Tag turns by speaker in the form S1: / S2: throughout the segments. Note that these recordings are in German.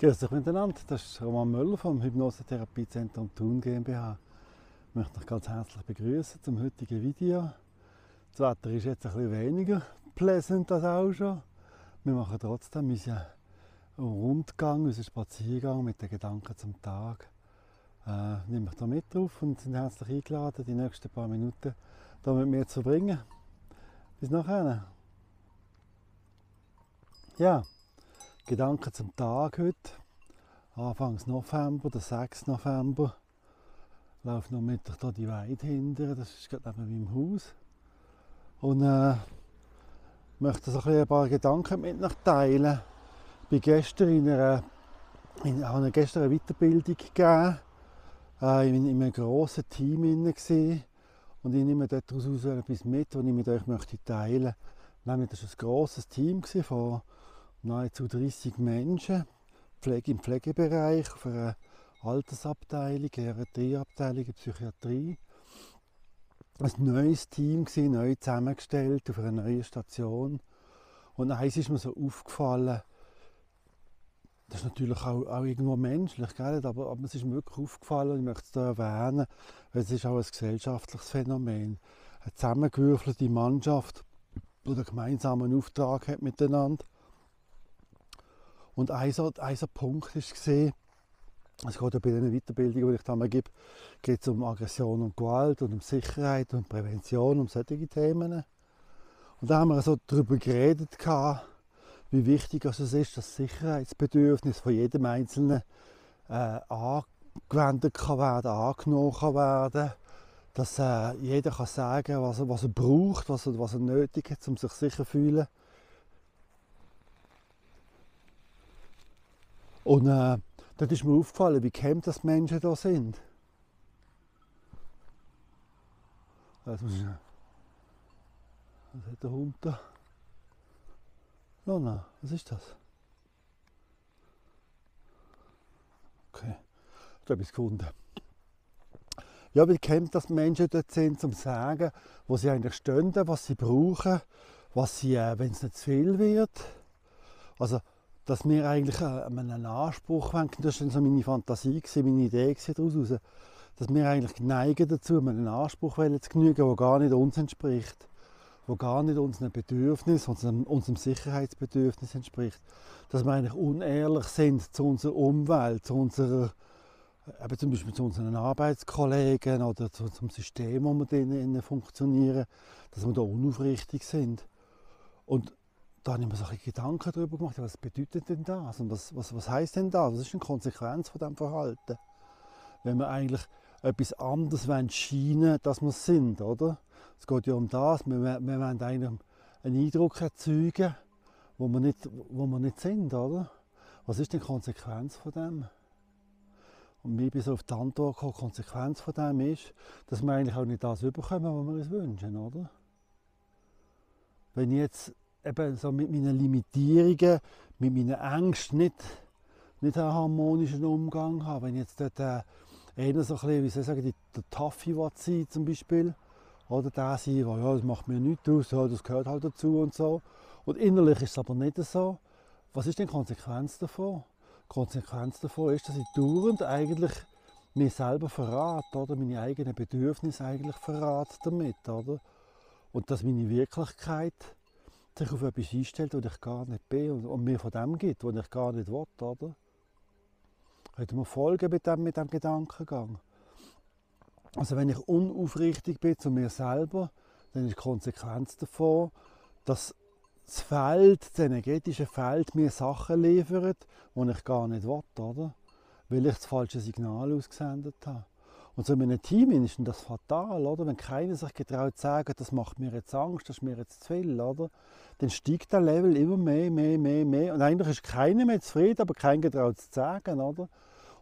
S1: Grüß euch miteinander, das ist Roman Möller vom Hypnosetherapiezentrum Thun GmbH. Ich möchte euch ganz herzlich begrüßen zum heutigen Video. Das Wetter ist jetzt ein bisschen weniger pleasant als auch schon. Wir machen trotzdem unseren Rundgang, unseren Spaziergang mit den Gedanken zum Tag. Äh, nehme ich da mit drauf und sind herzlich eingeladen, die nächsten paar Minuten hier mit mir zu verbringen. Bis nachher. Ja. Gedanken zum Tag heute. Anfangs November, der 6. November. Ich laufe noch mit hier die Weide hinter, das ist gerade neben meinem Haus. Und äh, möchte so ein, paar Gedanken mit euch teilen. Ich bin gestern in einer, in, habe gestern eine Weiterbildung gegeben. Äh, in, in einem grossen Team und ich nehme daraus etwas mit, was ich mit euch möchte teilen möchte. Das war ein grosses Team von nahezu 30 Menschen Pflege im Pflegebereich, auf einer Altersabteilung, Geriatrieabteilung, Psychiatrie. Ein neues Team, gewesen, neu zusammengestellt auf einer neuen Station. Und eins ist mir so aufgefallen, das ist natürlich auch, auch irgendwo menschlich, gell? Aber, es ist mir wirklich aufgefallen und ich möchte es hier erwähnen, weil es ist auch ein gesellschaftliches Phänomen. Eine zusammengewürfelte Mannschaft, die einen gemeinsamen Auftrag hat miteinander und ein, so, ein so Punkt war, es geht ja bei den Weiterbildungen, die ich da gebe, geht es um Aggression und Gewalt und um Sicherheit und Prävention, um solche Themen. Und da haben wir so darüber geredet, wie wichtig es ist, dass das Sicherheitsbedürfnis von jedem Einzelnen äh, angewendet kann werden, angenommen kann werden, dass äh, jeder kann sagen, was was er braucht, was er, was er nötig hat, um sich sicher zu fühlen. Und äh, dort ist mir aufgefallen, wie käme das Menschen da sind. Also, was hat der Hund da? Lona, was ist das? Okay, ich habe etwas gefunden. Ja, wie kennt das Menschen dort sind, zum sagen, wo sie eigentlich stehen, was sie brauchen, was sie, äh, wenn es nicht zu viel wird. Also dass wir eigentlich einen Anspruch haben, das war so meine Fantasie, meine Idee daraus, dass wir eigentlich neigen dazu, einen Anspruch zu genügen, der gar nicht uns entspricht, der gar nicht unseren Bedürfnis, unserem, unserem Sicherheitsbedürfnis entspricht. Dass wir eigentlich unehrlich sind zu unserer Umwelt, zu unserer, eben zum Beispiel zu unseren Arbeitskollegen oder zu, zum System, wo wir drinnen funktionieren, dass wir da unaufrichtig sind. Und da habe ich mir so ein Gedanken darüber gemacht, was bedeutet denn das und was, was, was heißt denn das? Was ist eine Konsequenz von diesem Verhalten? Wenn wir eigentlich etwas anderes scheinen dass wir sind, oder? Es geht ja um das, wir, wir wollen eigentlich einen Eindruck erzeugen, wo wir nicht, wo wir nicht sind, oder? Was ist die Konsequenz von dem? Und mir bin so auf die Antwort gekommen, die Konsequenz von dem ist, dass wir eigentlich auch nicht das bekommen, was wir uns wünschen, oder? Wenn ich jetzt eben so mit meinen Limitierungen, mit meinen Ängsten nicht, nicht einen harmonischen Umgang habe. Wenn ich jetzt dort äh, einer so ein bisschen, wie soll ich sagen, der Taffi sein zum Beispiel, oder der sein, ja, das macht mir nichts aus, ja, das gehört halt dazu und so. Und innerlich ist es aber nicht so. Was ist denn die Konsequenz davon? Die Konsequenz davon ist, dass ich dauernd eigentlich mir selber verrate, oder meine eigenen Bedürfnisse eigentlich verrate damit, oder? Und dass meine Wirklichkeit sich auf etwas einstellt, das ich gar nicht bin und, mir von dem gibt, was ich gar nicht will, oder? Könnt ihr mir folgen mit dem, mit dem Gedankengang? Also wenn ich unaufrichtig bin zu mir selber, dann ist die Konsequenz davon, dass das Feld, das energetische Feld mir Sachen liefert, die ich gar nicht will, oder? Weil ich das falsche Signal ausgesendet habe. Und so in einem Team ist das fatal, oder? Wenn keiner sich getraut zu sagen, das macht mir jetzt Angst, das ist mir jetzt zu viel, oder? Dann steigt der Level immer mehr, mehr, mehr, mehr. Und eigentlich ist keiner mehr zufrieden, aber keiner getraut zu sagen, oder?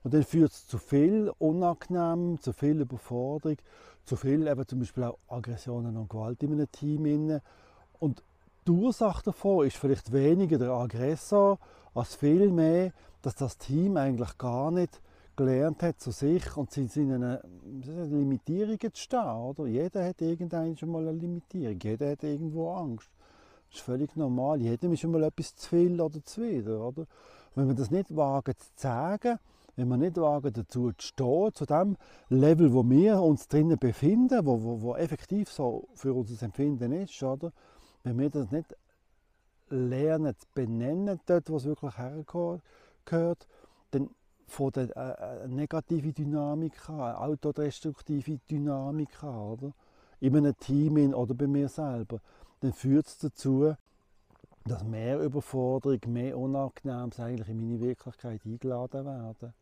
S1: Und dann führt es zu viel Unangenehm, zu viel Überforderung, zu viel eben zum Beispiel auch Aggressionen und Gewalt in einem Team. Und die Ursache davon ist vielleicht weniger der Aggressor, als vielmehr, dass das Team eigentlich gar nicht gelernt hat, zu sich und zu seinen Limitierungen zu stehen. Oder? Jeder hat irgendwann schon mal eine Limitierung, jeder hat irgendwo Angst. Das ist völlig normal. Jedem ist einmal etwas zu viel oder zu wieder. Oder? Wenn wir das nicht wagen zu sagen, wenn wir nicht wagen dazu zu stehen, zu dem Level, wo wir uns drinnen befinden, wo, wo, wo effektiv so für unser Empfinden ist, oder? wenn wir das nicht lernen zu benennen, dort, wo es wirklich hergehört, dann von der äh, äh negative Dynamik an, autodestruktive Dynamik an, oder? in einem Team oder bei mir selber, dann führt es dazu, dass mehr Überforderung, mehr Unangenehmes eigentlich in meine Wirklichkeit eingeladen werden.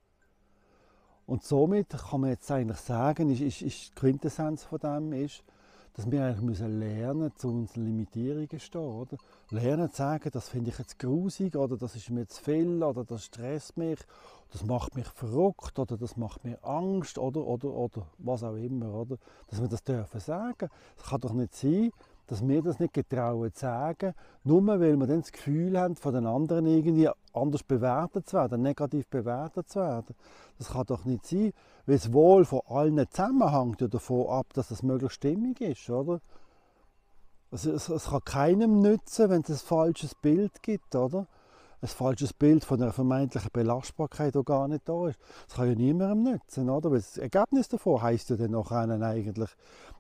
S1: Und somit kann man jetzt eigentlich sagen, ist, ist, ist die Quintessenz von dem ist, dass wir eigentlich müssen lernen zu unseren Limitierungen zu stehen. Oder? Lernen zu sagen, das finde ich jetzt grusig oder das ist mir zu viel oder das stresst mich, das macht mich verrückt oder das macht mir Angst oder, oder, oder was auch immer. Oder? Dass wir das dürfen sagen. Es kann doch nicht sein, dass wir das nicht getrauen zu sagen, nur weil wir dann das Gefühl haben, von den anderen irgendwie anders bewertet zu werden, negativ bewertet zu werden. Das kann doch nicht sein, weil es wohl von allen zusammenhängt ja davon ab, dass es möglichst stimmig ist, oder? Also es, es kann keinem nützen, wenn es ein falsches Bild gibt, oder? Ein falsches Bild von einer vermeintlichen Belastbarkeit, die gar nicht da ist. Das kann ja niemandem nützen, oder? Weil das Ergebnis davon heisst ja dann noch eigentlich, dass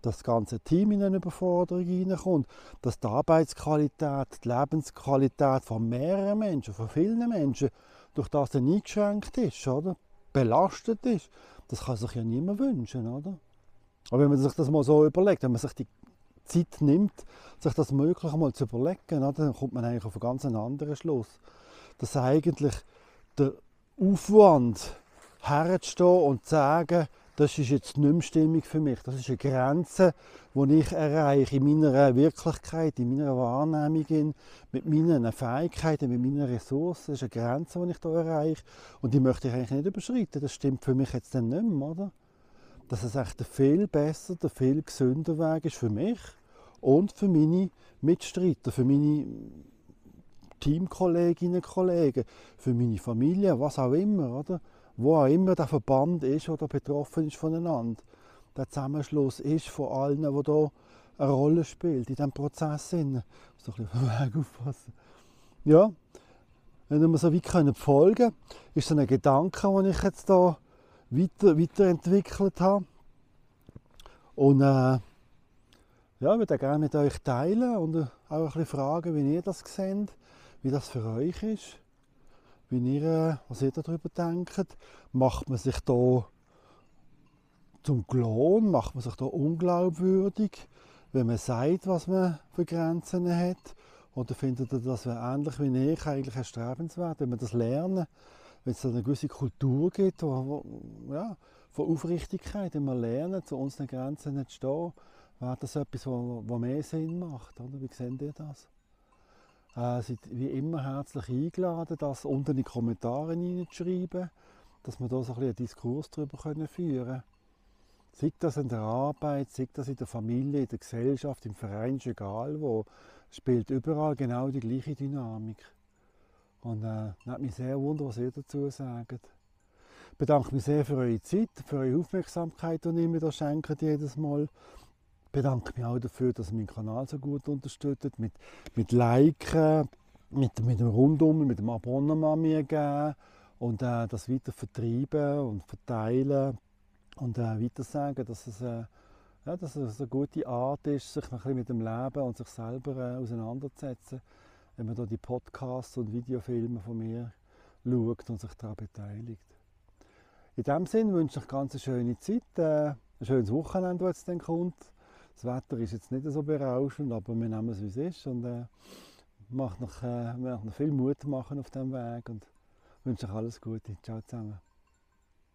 S1: das ganze Team in eine Überforderung hineinkommt, dass die Arbeitsqualität, die Lebensqualität von mehreren Menschen, von vielen Menschen, durch das dann eingeschränkt ist, oder? Belastet ist. Das kann sich ja niemand wünschen, oder? Aber wenn man sich das mal so überlegt, wenn man sich die Zeit nimmt, sich das möglich einmal zu überlegen, dann kommt man eigentlich auf einen ganz anderen Schluss dass eigentlich der Aufwand herzustehen und zu sagen, das ist jetzt nicht mehr stimmig für mich. Das ist eine Grenze, die ich erreiche in meiner Wirklichkeit, in meiner Wahrnehmung, mit meinen Fähigkeiten, mit meinen Ressourcen. Das ist eine Grenze, die ich hier erreiche und die möchte ich eigentlich nicht überschreiten. Das stimmt für mich jetzt dann nicht mehr, oder? Dass es echt der viel besser, der viel gesünder Weg ist für mich und für meine Mitstreiter, für meine Teamkolleginnen und Kollegen, für meine Familie, was auch immer, oder? Wo auch immer der Verband ist oder betroffen ist voneinander. Der Zusammenschluss ist von allen, die hier eine Rolle spielt in diesem Prozess. Ich muss doch ein bisschen Weg aufpassen. Ja, wenn wir so weit können folgen können, ist so ein Gedanke, den ich jetzt hier weiter, weiterentwickelt habe. Und äh, ja, ich würde gerne mit euch teilen und auch ein bisschen fragen, wie ihr das seht wie das für euch ist, wie ihr, was ihr darüber denkt. Macht man sich da zum Klon, macht man sich da unglaubwürdig, wenn man sagt, was man für Grenzen hat? Oder findet ihr das ähnlich wie ich eigentlich erstrebenswert, wenn man das lernen, wenn es eine gewisse Kultur gibt, wo, wo, ja, von Aufrichtigkeit, wenn wir lernen, zu unseren Grenzen zu stehen, wäre das etwas, was mehr Sinn macht. Oder? Wie seht ihr das? Äh, seid wie immer herzlich eingeladen, das unten in die Kommentare hineinzuschreiben, dass wir da so ein einen Diskurs darüber führen können. Sei das in der Arbeit, sei das in der Familie, in der Gesellschaft, im Verein, ist egal wo, spielt überall genau die gleiche Dynamik. Und äh, nimmt mich sehr wunder, was ihr dazu sagt. Ich bedanke mich sehr für eure Zeit, für eure Aufmerksamkeit, die ihr mir da schenkt jedes Mal bedanke mich auch dafür, dass ihr meinen Kanal so gut unterstützt, mit, mit Liken, mit, mit dem Rundum, mit dem Abonnement mir geben und äh, das weiter vertreiben und verteilen und äh, weiter sagen, dass es, äh, ja, dass es eine gute Art ist, sich ein bisschen mit dem Leben und sich selber äh, auseinanderzusetzen, wenn man da die Podcasts und Videofilme von mir schaut und sich daran beteiligt. In diesem Sinne wünsche ich eine ganz schöne Zeit, äh, ein schönes Wochenende, das jetzt dann kommt. Das Wetter ist jetzt nicht so berauschend, aber wir nehmen es, wie es ist und äh, macht noch, äh, noch viel Mut machen auf diesem Weg und wünsche euch alles Gute. Ciao zusammen.